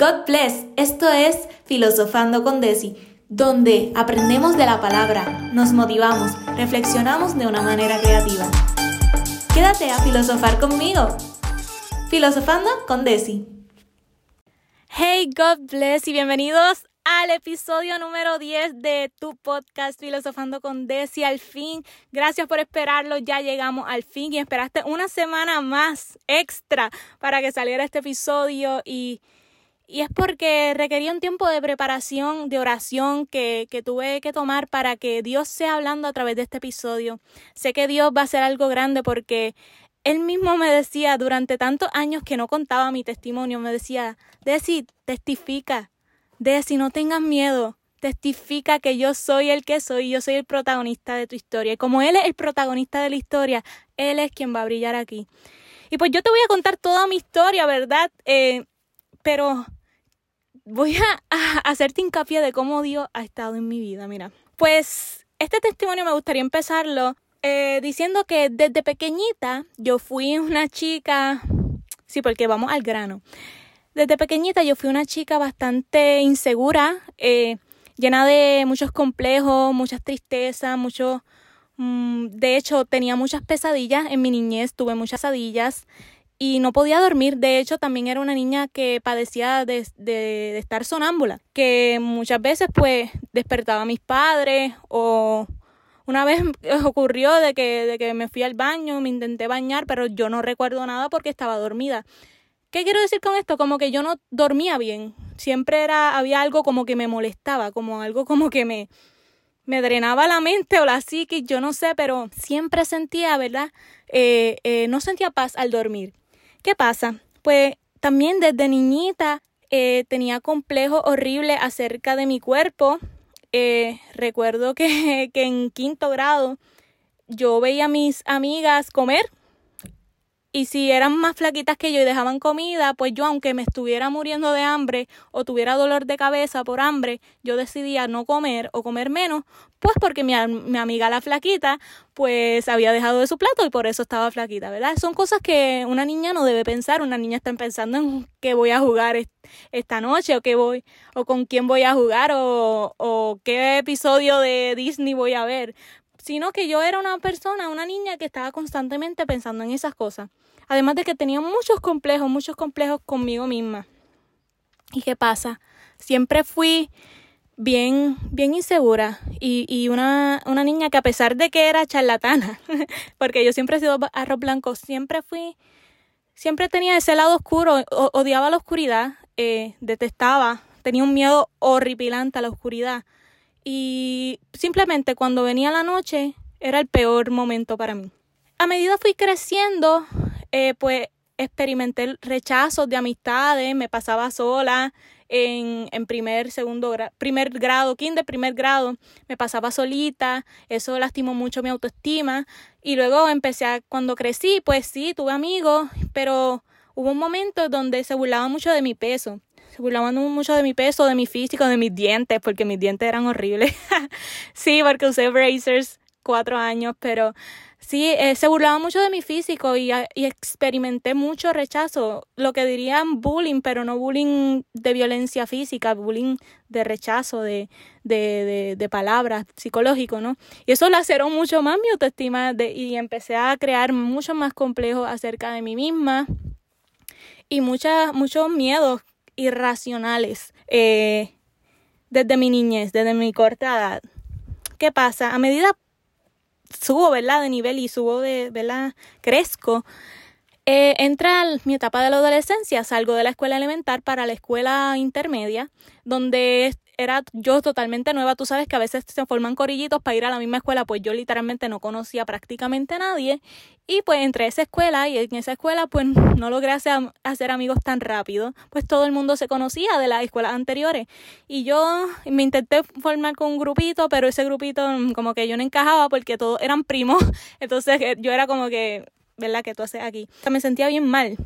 God bless. Esto es Filosofando con Desi, donde aprendemos de la palabra, nos motivamos, reflexionamos de una manera creativa. Quédate a filosofar conmigo. Filosofando con Desi. Hey, God bless y bienvenidos al episodio número 10 de tu podcast Filosofando con Desi. Al fin, gracias por esperarlo. Ya llegamos al fin y esperaste una semana más extra para que saliera este episodio y, y es porque requería un tiempo de preparación, de oración que, que tuve que tomar para que Dios sea hablando a través de este episodio. Sé que Dios va a hacer algo grande porque él mismo me decía durante tantos años que no contaba mi testimonio, me decía, Desi, testifica, Desi, no tengas miedo, testifica que yo soy el que soy, yo soy el protagonista de tu historia. Y como Él es el protagonista de la historia, Él es quien va a brillar aquí. Y pues yo te voy a contar toda mi historia, ¿verdad? Eh, pero voy a, hacerte hincapié de cómo Dios ha estado en mi vida, mira. Pues este testimonio me gustaría empezarlo eh, diciendo que desde pequeñita yo fui una chica, sí, porque vamos al grano. Desde pequeñita yo fui una chica bastante insegura, eh, llena de muchos complejos, muchas tristezas, mucho... Mm, de hecho, tenía muchas pesadillas en mi niñez, tuve muchas pesadillas y no podía dormir. De hecho, también era una niña que padecía de, de, estar sonámbula, que muchas veces pues despertaba a mis padres o una vez ocurrió de que, de que me fui al baño, me intenté bañar, pero yo no recuerdo nada porque estaba dormida. ¿Qué quiero decir con esto? Como que yo no dormía bien. Siempre era, había algo como que me molestaba, como algo como que me, me drenaba la mente o la psique, yo no sé, pero siempre sentía, ¿verdad? Eh, eh, no sentía paz al dormir. ¿Qué pasa? Pues también desde niñita eh, tenía complejos horribles acerca de mi cuerpo. recuerdo que, que en quinto grado yo veía a mis amigas comer y si eran más flaquitas que yo y dejaban comida, pues yo, aunque me estuviera muriendo de hambre o tuviera dolor de cabeza por hambre, yo decidía no comer o comer menos, pues porque mi, mi amiga la flaquita, pues había dejado de su plato y por eso estaba flaquita, ¿verdad? Son cosas que una niña no debe pensar, una niña está pensando en qué voy a jugar esta noche o qué voy, o con quién voy a jugar o, o qué episodio de Disney voy a ver sino que yo era una persona, una niña que estaba constantemente pensando en esas cosas. Además de que tenía muchos complejos, muchos complejos conmigo misma. ¿Y qué pasa? Siempre fui bien, bien insegura y, y una, una niña que a pesar de que era charlatana, porque yo siempre he sido arroz blanco, siempre fui, siempre tenía ese lado oscuro, odiaba la oscuridad, eh, detestaba, tenía un miedo horripilante a la oscuridad y simplemente cuando venía la noche era el peor momento para mí. A medida fui creciendo, eh, pues experimenté rechazos de amistades, me pasaba sola en, en primer, segundo grado, primer grado, kinder, primer grado, me pasaba solita, eso lastimó mucho mi autoestima y luego empecé a, cuando crecí, pues sí, tuve amigos, pero hubo un momento donde se burlaban mucho de mi peso se burlaban mucho de mi peso, de mi físico, de mis dientes, porque mis dientes eran horribles. sí, porque usé bracers cuatro años, pero sí, eh, se burlaban mucho de mi físico y, y, experimenté mucho rechazo, lo que dirían bullying, pero no bullying de violencia física, bullying de rechazo, de, de, de, palabras, psicológico, ¿no? Y eso laceró mucho más mi autoestima y empecé a crear mucho más complejos acerca de mí misma y muchas, muchos miedos irracionales eh, desde mi niñez, desde mi corta edad. ¿Qué pasa? A medida subo. De nivel y subo de, ¿verdad? Crezco. Eh, entra mi etapa de la adolescencia, salgo de la escuela elemental para la escuela intermedia, donde era yo totalmente nueva. Tú sabes que a veces se forman corillitos para ir a la misma escuela, pues yo literalmente no conocía prácticamente a nadie. Y pues entré a esa escuela y en esa escuela pues no logré hacer, hacer amigos tan rápido, pues todo el mundo se conocía de las escuelas anteriores. Y yo me intenté formar con un grupito, pero ese grupito como que yo no encajaba porque todos eran primos. Entonces eh, yo era como que, ¿verdad? que tú haces aquí? me sentía bien mal.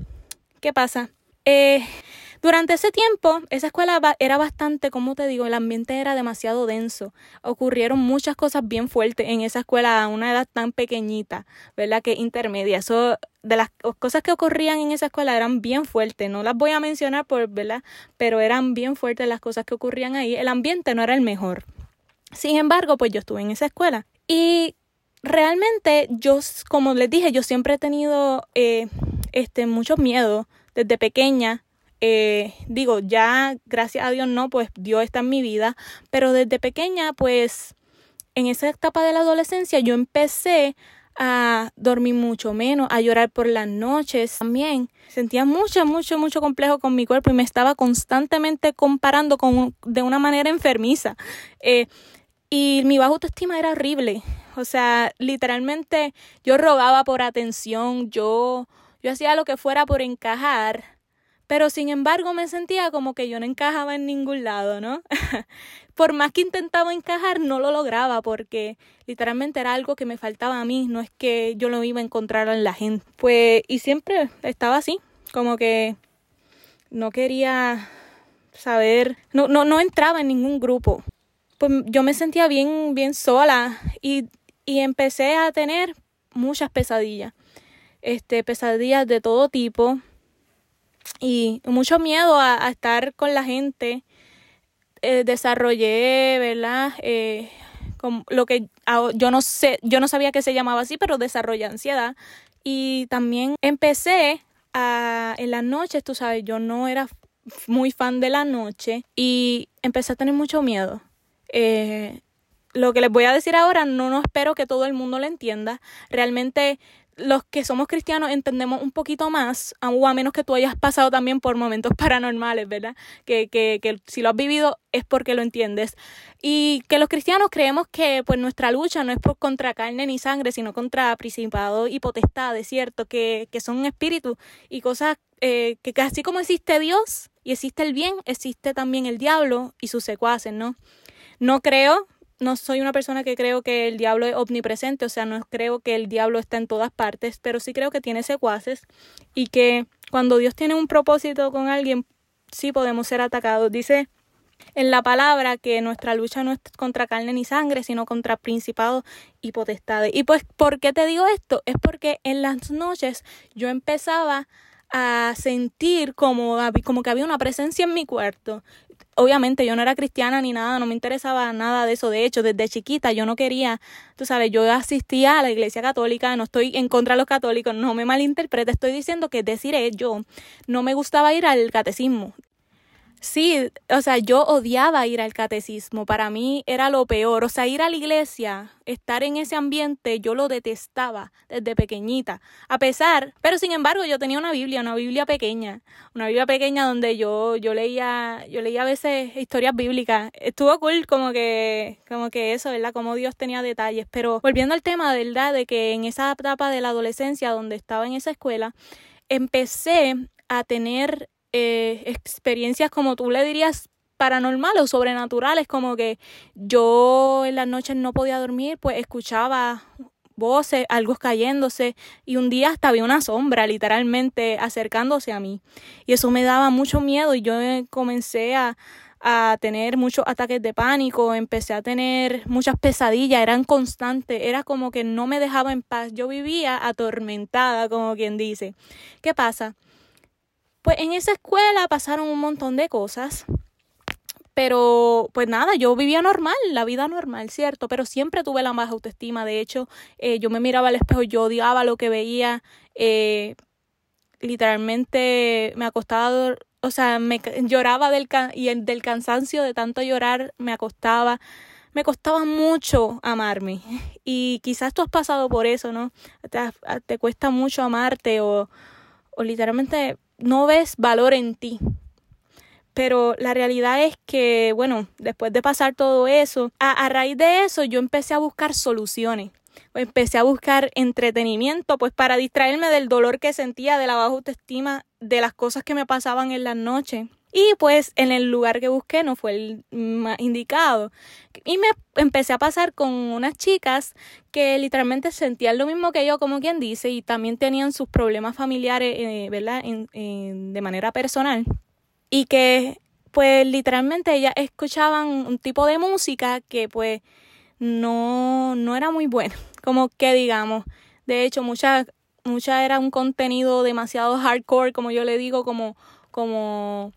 ¿Qué pasa? Eh, durante ese tiempo, esa escuela era bastante, como te digo, el ambiente era demasiado denso. Ocurrieron muchas cosas bien fuertes en esa escuela a una edad tan pequeñita, ¿verdad? Que intermedia. Eso de las cosas que ocurrían en esa escuela eran bien fuertes. No las voy a mencionar por, ¿verdad? Pero eran bien fuertes las cosas que ocurrían ahí. El ambiente no era el mejor. Sin embargo, pues yo estuve en esa escuela. Y realmente yo, como les dije, yo siempre he tenido eh, este, mucho miedo desde pequeña. Eh, digo, ya gracias a Dios no, pues Dios está en mi vida, pero desde pequeña, pues en esa etapa de la adolescencia yo empecé a dormir mucho menos, a llorar por las noches también. Sentía mucho, mucho, mucho complejo con mi cuerpo y me estaba constantemente comparando con, de una manera enfermiza. Eh, y mi baja autoestima era horrible. O sea, literalmente yo rogaba por atención, yo, yo hacía lo que fuera por encajar, pero sin embargo me sentía como que yo no encajaba en ningún lado, ¿no? por más que intentaba encajar, no lo lograba porque literalmente era algo que me faltaba a mí, no es que yo lo iba a encontrar en la gente. Pues, y siempre estaba así, como que no quería saber, no, no, no entraba en ningún grupo. Pues yo me sentía bien, bien sola y y empecé a tener muchas pesadillas, este, pesadillas de todo tipo y mucho miedo a, estar con la gente. Eh, desarrollé, ¿verdad? Eh, lo que yo no sé, yo no sabía que se llamaba así, pero desarrollé ansiedad. Y también empecé a, en las noches, tú sabes, yo no era muy fan de la noche y empecé a tener mucho miedo. Eh, lo que les voy a decir ahora no, no espero que todo el mundo lo entienda. Realmente los que somos cristianos entendemos un poquito más, o a menos que tú hayas pasado también por momentos paranormales, ¿verdad? Que, que, que si lo has vivido es porque lo entiendes. Y que los cristianos creemos que pues nuestra lucha no es por contra carne ni sangre, sino contra principados y potestades, ¿cierto? Que, que son espíritus y cosas eh, que así como existe Dios y existe el bien, existe también el diablo y sus secuaces, ¿no? No creo no soy una persona que creo que el diablo es omnipresente, o sea, no creo que el diablo está en todas partes, pero sí creo que tiene secuaces y que cuando Dios tiene un propósito con alguien, sí podemos ser atacados. Dice en la palabra que nuestra lucha no es contra carne ni sangre, sino contra principados y potestades. Y pues, ¿por qué te digo esto? Es porque en las noches yo empezaba a sentir como, como que había una presencia en mi cuarto obviamente yo no era cristiana ni nada, no me interesaba nada de eso. De hecho, desde chiquita yo no quería, tú sabes, yo asistía a la iglesia católica, no estoy en contra de los católicos, no me malinterprete, estoy diciendo que deciré yo, no me gustaba ir al catecismo. Sí, o sea, yo odiaba ir al catecismo, para mí era lo peor, o sea, ir a la iglesia, estar en ese ambiente, yo lo detestaba desde pequeñita, a pesar, pero sin embargo yo tenía una Biblia, una Biblia pequeña, una Biblia pequeña donde yo, yo leía, yo leía a veces historias bíblicas, estuvo cool como que, como que eso, ¿verdad? Como Dios tenía detalles, pero volviendo al tema, ¿verdad? De que en esa etapa de la adolescencia donde estaba en esa escuela, empecé a tener eh, experiencias como tú le dirías paranormales o sobrenaturales, como que yo en las noches no podía dormir, pues escuchaba voces, algo cayéndose y un día hasta había una sombra literalmente acercándose a mí y eso me daba mucho miedo y yo comencé a, a tener muchos ataques de pánico, empecé a tener muchas pesadillas, eran constantes, era como que no me dejaba en paz, yo vivía atormentada, como quien dice. ¿Qué pasa? Pues en esa escuela pasaron un montón de cosas. Pero, pues nada, yo vivía normal, la vida normal, ¿cierto? Pero siempre tuve la baja autoestima. De hecho, eh, yo me miraba al espejo, yo odiaba lo que veía. Eh, literalmente me acostaba, o sea, me lloraba del, y del cansancio de tanto llorar, me acostaba. Me costaba mucho amarme. Y quizás tú has pasado por eso, ¿no? Te, te cuesta mucho amarte o, o literalmente no ves valor en ti. Pero la realidad es que, bueno, después de pasar todo eso, a, raíz de eso yo empecé a buscar soluciones. Empecé a buscar entretenimiento, pues para distraerme del dolor que sentía, de la baja autoestima, de las cosas que me pasaban en las noches. Y pues en el lugar que busqué no fue el más indicado. Y me empecé a pasar con unas chicas que literalmente sentían lo mismo que yo, como quien dice, y también tenían sus problemas familiares, eh, ¿verdad? En, de manera personal. Y que pues literalmente ellas escuchaban un tipo de música que pues no, no era muy buena. Como que digamos, de hecho muchas mucha era un contenido demasiado hardcore, como yo le digo, como, como,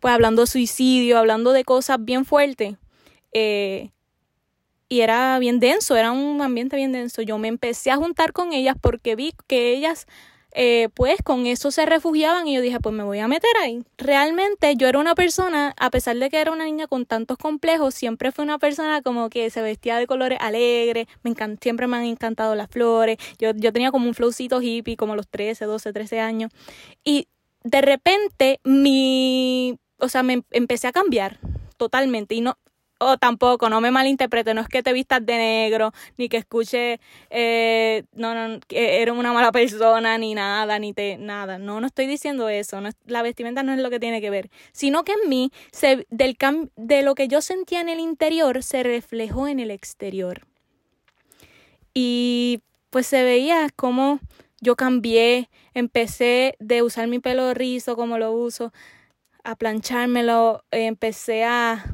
pues hablando de suicidio, hablando de cosas bien fuertes. Eh, y era bien denso, era un ambiente bien denso. Yo me empecé a juntar con ellas porque vi que ellas eh, pues con eso se refugiaban y yo dije, pues me voy a meter ahí. Realmente yo era una persona, a pesar de que era una niña con tantos complejos, siempre fue una persona como que se vestía de colores alegres, me siempre me han encantado las flores, yo, yo tenía como un flowcito hippie, como los 13, 12, 13 años, y de repente mi, o sea, me empecé a cambiar totalmente y no, o tampoco, no me malinterprete, no es que te vistas de negro, ni que escuche, eh, no, no, que eres una mala persona, ni nada, ni te, nada. No, no estoy diciendo eso, no, la vestimenta no es lo que tiene que ver, sino que en mí, se, del de lo que yo sentía en el interior, se reflejó en el exterior. Y pues se veía como yo cambié, empecé de usar mi pelo rizo como lo uso, a planchármelo, empecé a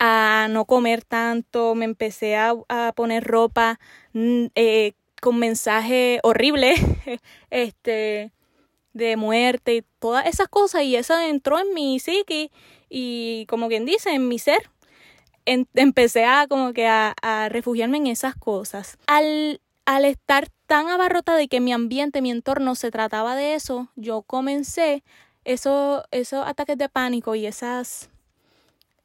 a no comer tanto, me empecé a, poner ropa mm, eh, con mensaje horrible, este, de muerte y todas esas cosas, y eso entró en mi psique y como quien dice, en mi ser. empecé a como que a, refugiarme en esas cosas. Al, al estar tan abarrotada y que mi ambiente, mi entorno se trataba de eso, yo comencé eso, esos ataques de pánico y esas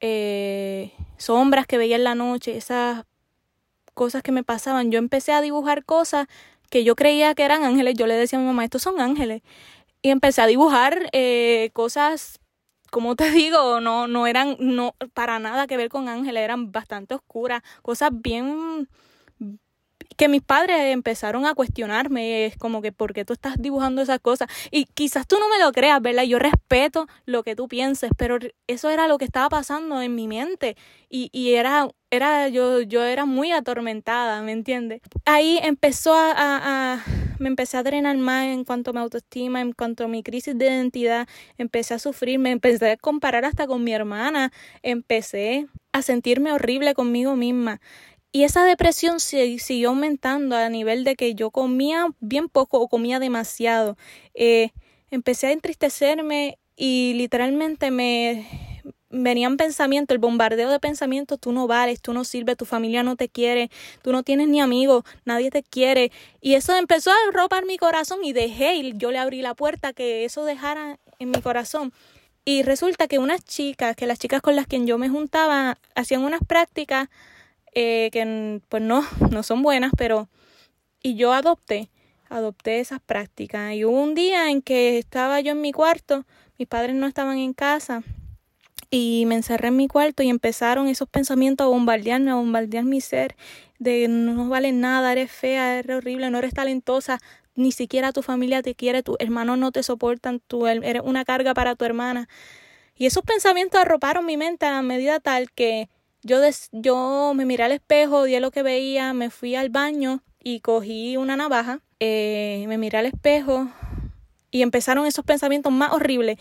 eh, sombras que veía en la noche, esas cosas que me pasaban. Yo empecé a dibujar cosas que yo creía que eran ángeles. Yo le decía a mi mamá, estos son ángeles. Y empecé a dibujar eh, cosas, como te digo, no, no eran no, para nada que ver con ángeles, eran bastante oscuras, cosas bien que mis padres empezaron a cuestionarme, es como que, ¿por qué tú estás dibujando esas cosas? Y quizás tú no me lo creas, ¿verdad? Yo respeto lo que tú pienses, pero eso era lo que estaba pasando en mi mente y, y era, era yo, yo era muy atormentada, ¿me entiendes? Ahí empezó a, me empecé a drenar más en cuanto a mi autoestima, en cuanto a mi crisis de identidad, empecé a sufrir, me empecé a comparar hasta con mi hermana, empecé a sentirme horrible conmigo misma. Y esa depresión se, siguió aumentando a nivel de que yo comía bien poco o comía demasiado. Eh, empecé a entristecerme y literalmente me venían pensamientos, el bombardeo de pensamientos, tú no vales, tú no sirves, tu familia no te quiere, tú no tienes ni amigos, nadie te quiere. Y eso empezó a ropar mi corazón y dejé, y yo le abrí la puerta que eso dejara en mi corazón. Y resulta que unas chicas, que las chicas con las que yo me juntaba, hacían unas prácticas eh, que pues no, no son buenas, pero... Y yo adopté, adopté esas prácticas. Y hubo un día en que estaba yo en mi cuarto, mis padres no estaban en casa, y me encerré en mi cuarto y empezaron esos pensamientos a bombardearme, a bombardear mi ser, de no vales nada, eres fea, eres horrible, no eres talentosa, ni siquiera tu familia te quiere, tus hermanos no te soportan, tú eres una carga para tu hermana. Y esos pensamientos arroparon mi mente a medida tal que yo, yo me miré al espejo, di lo que veía, me fui al baño y cogí una navaja, eh, me miré al espejo y empezaron esos pensamientos más horribles.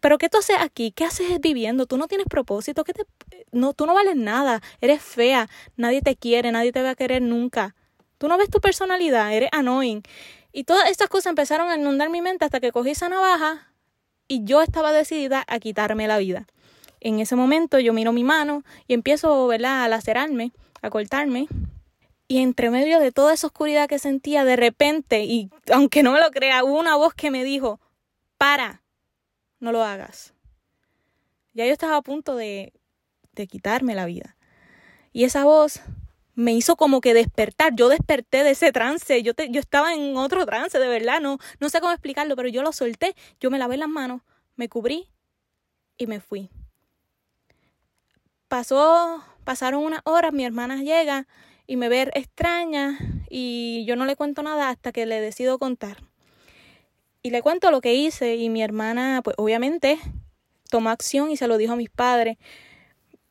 Pero ¿qué tú haces aquí? ¿Qué haces viviendo? Tú no tienes propósito, ¿Qué te... no, tú no vales nada, eres fea, nadie te quiere, nadie te va a querer nunca. Tú no ves tu personalidad, eres annoying. Y todas estas cosas empezaron a inundar mi mente hasta que cogí esa navaja y yo estaba decidida a quitarme la vida. En ese momento yo miro mi mano y empiezo ¿verdad? a lacerarme, a cortarme. Y entre medio de toda esa oscuridad que sentía, de repente, y aunque no me lo crea, hubo una voz que me dijo, para, no lo hagas. Ya yo estaba a punto de, de quitarme la vida. Y esa voz me hizo como que despertar. Yo desperté de ese trance. Yo, yo estaba en otro trance, de verdad. No, no sé cómo explicarlo, pero yo lo solté. Yo me lavé las manos, me cubrí y me fui. Pasó, pasaron unas horas, mi hermana llega y me ve extraña y yo no le cuento nada hasta que le decido contar. Y le cuento lo que hice y mi hermana, pues obviamente, tomó acción y se lo dijo a mis padres.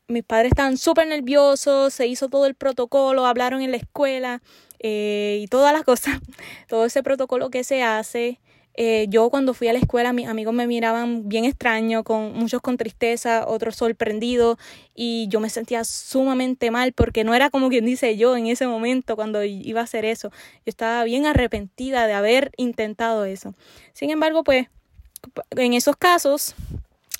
Mis padres estaban súper nerviosos, se hizo todo el protocolo, hablaron en la escuela eh, y todas las cosas, todo ese protocolo que se hace. Eh, yo cuando fui a la escuela mis amigos me miraban bien extraño, con muchos con tristeza, otros sorprendidos y yo me sentía sumamente mal porque no era como quien dice yo en ese momento cuando iba a hacer eso. Yo estaba bien arrepentida de haber intentado eso. Sin embargo, pues en esos casos,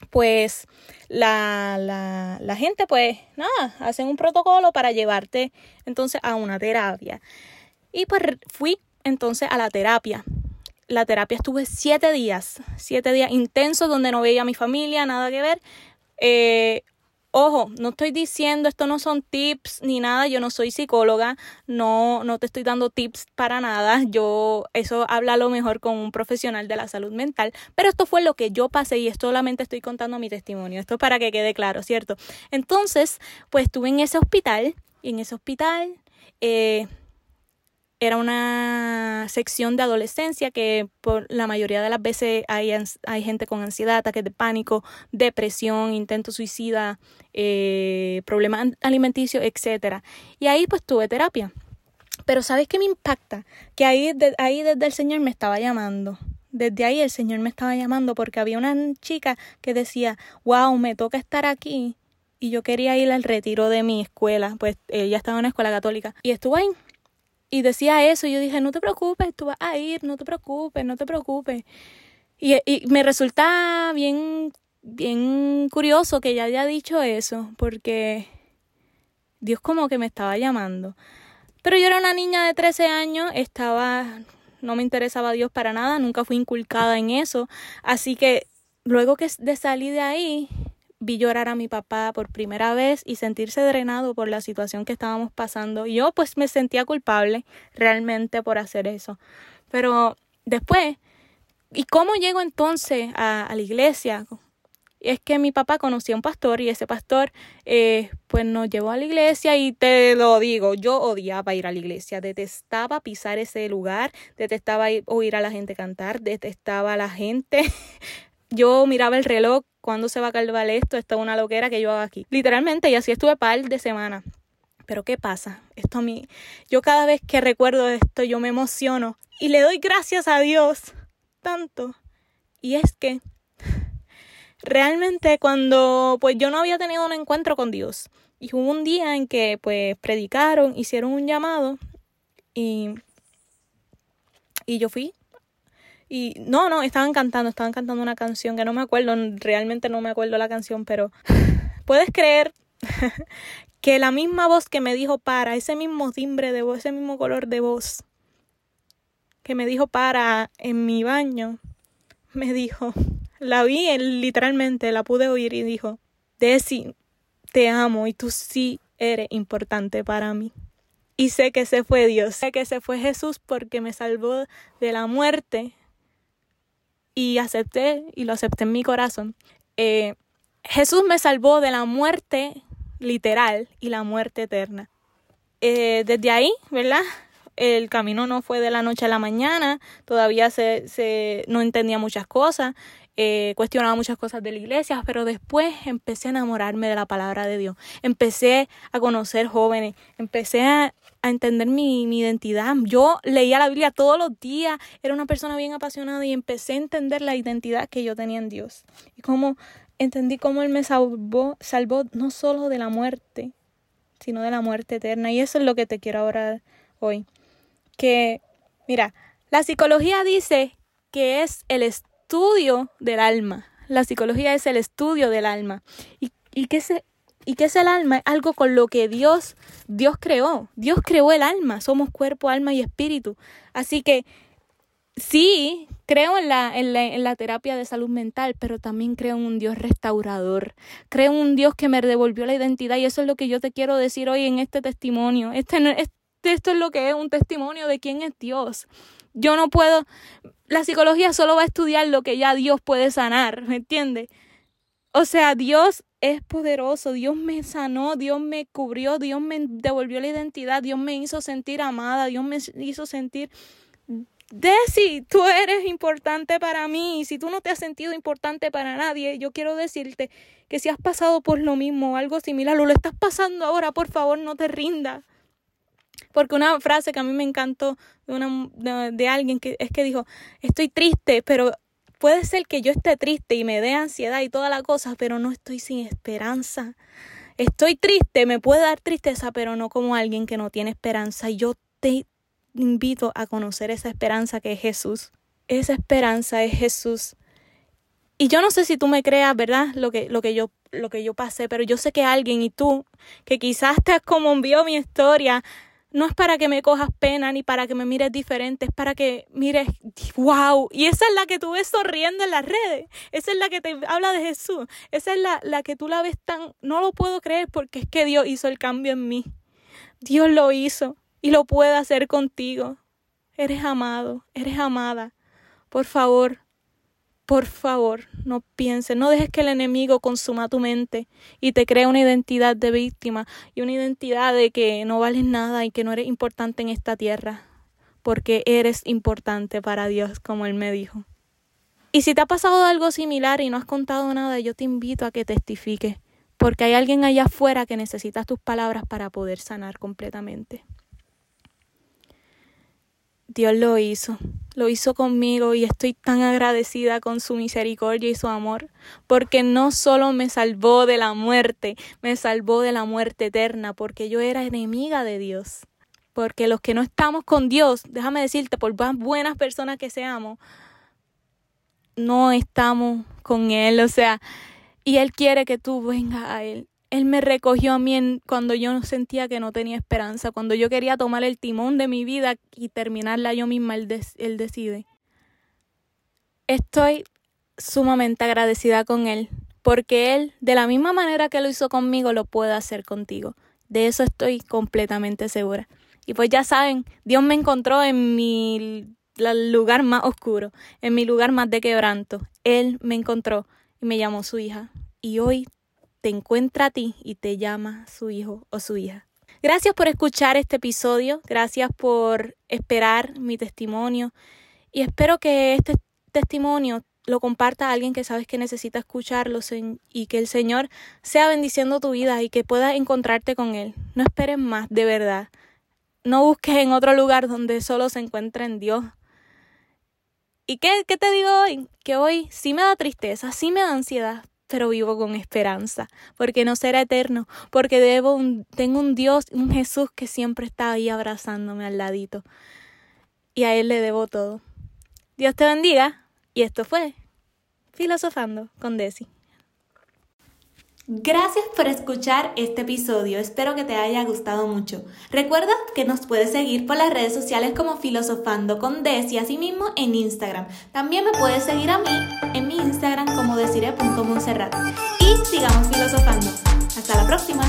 pues la, la, la gente pues nada, hacen un protocolo para llevarte entonces a una terapia. Y pues fui entonces a la terapia la terapia estuve siete días, siete días intensos donde no veía a mi familia, nada que ver. Eh, ojo, no estoy diciendo, esto no son tips ni nada, yo no soy psicóloga, no, no te estoy dando tips para nada, yo, eso habla a lo mejor con un profesional de la salud mental, pero esto fue lo que yo pasé y solamente estoy contando mi testimonio, esto es para que quede claro, ¿cierto? Entonces, pues estuve en ese hospital y en ese hospital... Eh, era una sección de adolescencia que por la mayoría de las veces hay, hay gente con ansiedad, ataques de pánico, depresión, intento suicida, eh, problemas alimenticios, etc. Y ahí pues tuve terapia. Pero ¿sabes qué me impacta? Que ahí, ahí desde el Señor me estaba llamando. Desde ahí el Señor me estaba llamando porque había una chica que decía, wow, me toca estar aquí. Y yo quería ir al retiro de mi escuela, pues ella estaba en una escuela católica. Y estuve ahí y decía eso, y yo dije, no te preocupes, tú vas a ir, no te preocupes, no te preocupes. Y, y me resulta bien, bien curioso que ella haya dicho eso, porque Dios como que me estaba llamando. Pero yo era una niña de 13 años, estaba, no me interesaba Dios para nada, nunca fui inculcada en eso. Así que luego que de salir de ahí, vi llorar a mi papá por primera vez y sentirse drenado por la situación que estábamos pasando. Yo pues me sentía culpable realmente por hacer eso. Pero después, ¿y cómo llego entonces a, la iglesia? es que mi papá conocía a un pastor y ese pastor eh, pues nos llevó a la iglesia y te lo digo, yo odiaba ir a la iglesia, detestaba pisar ese lugar, detestaba oír a la gente cantar, detestaba a la gente. yo miraba el reloj ¿cuándo se va a acabar esto? Esto es una loquera que yo hago aquí. Literalmente, y así estuve par de semanas. Pero ¿qué pasa? Esto a mí, yo cada vez que recuerdo esto, yo me emociono y le doy gracias a Dios tanto. Y es que realmente cuando pues yo no había tenido un encuentro con Dios y hubo un día en que pues predicaron, hicieron un llamado y y yo fui y no, no, estaban cantando, estaban cantando una canción que no me acuerdo, realmente no me acuerdo la canción, pero puedes creer que la misma voz que me dijo para, ese mismo timbre de voz, ese mismo color de voz que me dijo para en mi baño, me dijo, la vi literalmente, la pude oír y dijo, Desi, te amo y tú sí eres importante para mí. Y sé que se fue Dios, sé que se fue Jesús porque me salvó de la muerte y acepté y lo acepté en mi corazón. Eh, Jesús me salvó de la muerte literal y la muerte eterna. Eh, desde ahí, ¿verdad? El camino no fue de la noche a la mañana, todavía se, se no entendía muchas cosas, eh, cuestionaba muchas cosas de la iglesia, pero después empecé a enamorarme de la palabra de Dios, empecé a conocer jóvenes, empecé a, a entender mi, mi, identidad. Yo leía la Biblia todos los días, era una persona bien apasionada y empecé a entender la identidad que yo tenía en Dios. Y cómo entendí cómo Él me salvó, salvó no solo de la muerte, sino de la muerte eterna. Y eso es lo que te quiero hablar hoy. Que, mira, la psicología dice que es el estudio del alma. La psicología es el estudio del alma. ¿Y, y qué se ¿Y qué es el alma? Es algo con lo que Dios, Dios creó. Dios creó el alma. Somos cuerpo, alma y espíritu. Así que sí, creo en la, en la, en la terapia de salud mental, pero también creo en un Dios restaurador. Creo en un Dios que me devolvió la identidad y eso es lo que yo te quiero decir hoy en este testimonio. Este, este, esto es lo que es un testimonio de quién es Dios. Yo no puedo, la psicología solo va a estudiar lo que ya Dios puede sanar, ¿me entiendes? O sea, Dios es poderoso, Dios me sanó, Dios me cubrió, Dios me devolvió la identidad, Dios me hizo sentir amada, Dios me hizo sentir... Desi, tú eres importante para mí. Si tú no te has sentido importante para nadie, yo quiero decirte que si has pasado por lo mismo, algo similar, o lo estás pasando ahora, por favor, no te rindas. Porque una frase que a mí me encantó de, de alguien que es que dijo, estoy triste, pero puede ser que yo esté triste y me dé ansiedad y toda la cosa, pero no estoy sin esperanza. Estoy triste, me puede dar tristeza, pero no como alguien que no tiene esperanza. Yo te invito a conocer esa esperanza que es Jesús. Esa esperanza es Jesús. Y yo no sé si tú me creas, ¿verdad? Lo que, lo que yo lo que yo pasé, pero yo sé que alguien y tú, que quizás te como vio mi historia, no es para que me cojas pena ni para que me mires diferente, es para que mires, wow, y esa es la que tú ves sonriendo en las redes, esa es la que te habla de Jesús, esa es la, la que tú la ves tan, no lo puedo creer porque es que Dios hizo el cambio en mí, Dios lo hizo y lo puede hacer contigo, eres amado, eres amada, por favor, por favor, no pienses, no dejes que el enemigo consuma tu mente y te crea una identidad de víctima y una identidad de que no vales nada y que no eres importante en esta tierra, porque eres importante para Dios, como Él me dijo. Y si te ha pasado algo similar y no has contado nada, yo te invito a que testifiques, porque hay alguien allá afuera que necesita tus palabras para poder sanar completamente. Dios lo hizo, lo hizo conmigo y estoy tan agradecida con su misericordia y su amor, porque no solo me salvó de la muerte, me salvó de la muerte eterna, porque yo era enemiga de Dios. Porque los que no estamos con Dios, déjame decirte, por más buenas personas que seamos, no estamos con Él, o sea, y Él quiere que tú vengas a Él. Él me recogió a mí cuando yo sentía que no tenía esperanza, cuando yo quería tomar el timón de mi vida y terminarla yo misma, él, decide. Estoy sumamente agradecida con Él, porque Él, de la misma manera que lo hizo conmigo, lo puede hacer contigo. De eso estoy completamente segura. Y pues ya saben, Dios me encontró en mi lugar más oscuro, en mi lugar más de quebranto. Él me encontró y me llamó su hija. Y hoy te encuentra a ti y te llama su hijo o su hija. Gracias por escuchar este episodio, gracias por esperar mi testimonio y espero que este testimonio lo comparta a alguien que sabes que necesita escucharlo y que el Señor sea bendiciendo tu vida y que puedas encontrarte con Él. No esperes más, de verdad. No busques en otro lugar donde solo se encuentre en Dios. ¿Y qué, qué te digo hoy? Que hoy sí me da tristeza, sí me da ansiedad, pero vivo con esperanza, porque no será eterno, porque debo tengo un Dios, un Jesús que siempre está ahí abrazándome al ladito. Y a Él le debo todo. Dios te bendiga. Y esto fue Filosofando con Desi. Gracias por escuchar este episodio, espero que te haya gustado mucho. Recuerda que nos puedes seguir por las redes sociales como Filosofando con Desi, asimismo en Instagram. También me puedes seguir a mí en mi Instagram como desire.monserrat. Y sigamos filosofando. Hasta la próxima.